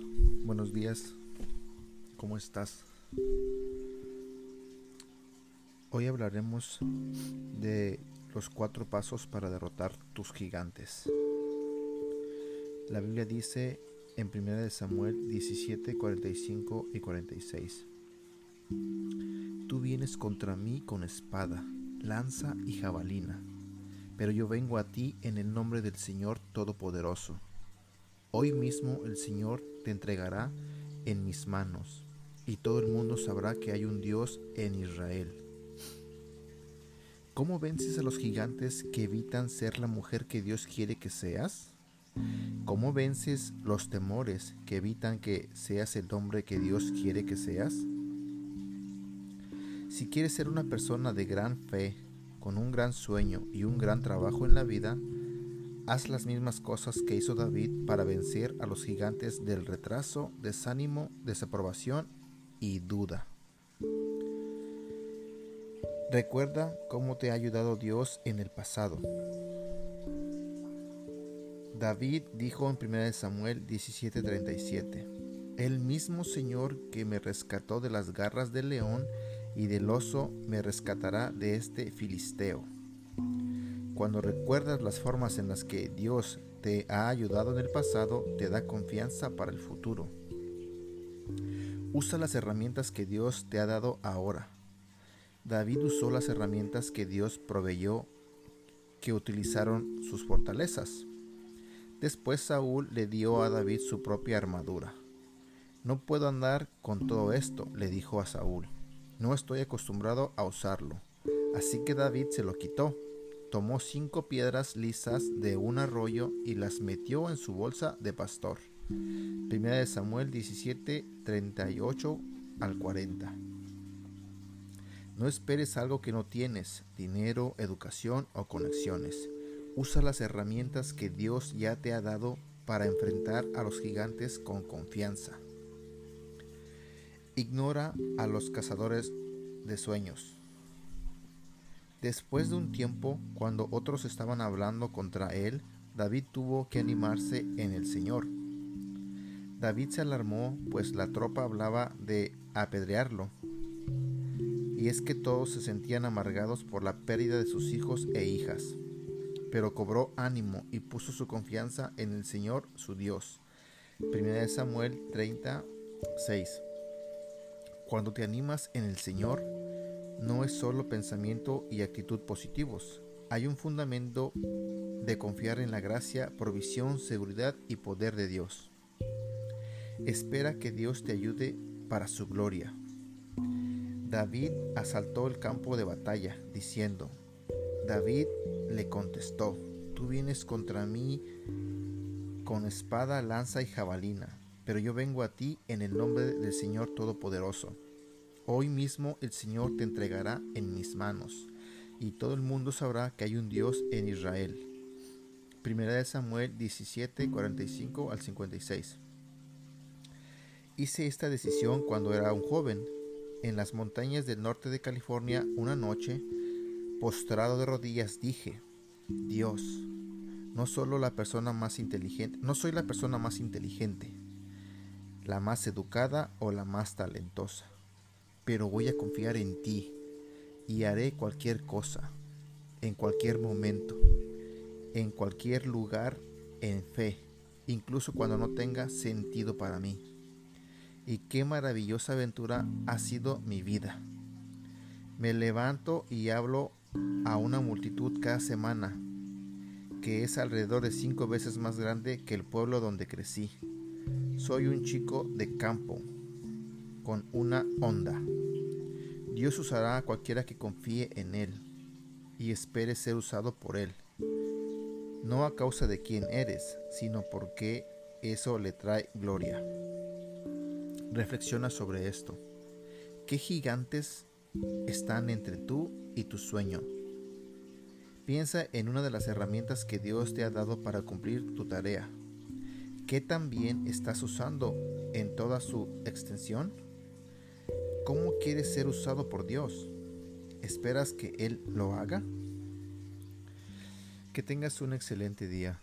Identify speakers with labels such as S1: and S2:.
S1: Buenos días. ¿Cómo estás? Hoy hablaremos de los cuatro pasos para derrotar tus gigantes. La Biblia dice en 1 Samuel 17, 45 y 46. Tú vienes contra mí con espada, lanza y jabalina, pero yo vengo a ti en el nombre del Señor Todopoderoso Hoy mismo el Señor te entregará en mis manos, y todo el mundo sabrá que hay un Dios en Israel. ¿Cómo vences a los gigantes que evitan ser la mujer que Dios quiere que seas? ¿Cómo vences los temores que evitan que seas el hombre que Dios quiere que seas? Si quieres ser una persona de gran fe, con un gran sueño y un gran trabajo en la vida, Haz las mismas cosas que hizo David para vencer a los gigantes del retraso, desánimo, desaprobación y duda. Recuerda cómo te ha ayudado Dios en el pasado. David dijo en 1 Samuel 17:37, El mismo Señor que me rescató de las garras del león y del oso me rescatará de este filisteo. Cuando recuerdas las formas en las que Dios te ha ayudado en el pasado, te da confianza para el futuro. Usa las herramientas que Dios te ha dado ahora. David usó las herramientas que Dios proveyó que utilizaron sus fortalezas. Después Saúl le dio a David su propia armadura. No puedo andar con todo esto, le dijo a Saúl. No estoy acostumbrado a usarlo. Así que David se lo quitó tomó cinco piedras lisas de un arroyo y las metió en su bolsa de pastor. Primera de Samuel 17, 38 al 40. No esperes algo que no tienes, dinero, educación o conexiones. Usa las herramientas que Dios ya te ha dado para enfrentar a los gigantes con confianza. Ignora a los cazadores de sueños. Después de un tiempo, cuando otros estaban hablando contra él, David tuvo que animarse en el Señor. David se alarmó, pues la tropa hablaba de apedrearlo. Y es que todos se sentían amargados por la pérdida de sus hijos e hijas. Pero cobró ánimo y puso su confianza en el Señor su Dios. 1 Samuel 36. Cuando te animas en el Señor, no es solo pensamiento y actitud positivos. Hay un fundamento de confiar en la gracia, provisión, seguridad y poder de Dios. Espera que Dios te ayude para su gloria. David asaltó el campo de batalla, diciendo, David le contestó, tú vienes contra mí con espada, lanza y jabalina, pero yo vengo a ti en el nombre del Señor Todopoderoso Hoy mismo el Señor te entregará en mis manos, y todo el mundo sabrá que hay un Dios en Israel. Primera de Samuel 17, 45 al 56. Hice esta decisión cuando era un joven. En las montañas del norte de California, una noche, postrado de rodillas, dije, Dios, no solo la persona más inteligente, no soy la persona más inteligente, la más educada o la más talentosa pero voy a confiar en ti y haré cualquier cosa, en cualquier momento, en cualquier lugar, en fe, incluso cuando no tenga sentido para mí. Y qué maravillosa aventura ha sido mi vida. Me levanto y hablo a una multitud cada semana, que es alrededor de cinco veces más grande que el pueblo donde crecí. Soy un chico de campo, con una onda. Dios usará a cualquiera que confíe en Él y espere ser usado por Él, no a causa de quién eres, sino porque eso le trae gloria. Reflexiona sobre esto. ¿Qué gigantes están entre tú y tu sueño? Piensa en una de las herramientas que Dios te ha dado para cumplir tu tarea. ¿Qué también estás usando en toda su extensión? ¿Cómo quieres ser usado por Dios? ¿Esperas que Él lo haga? Que tengas un excelente día.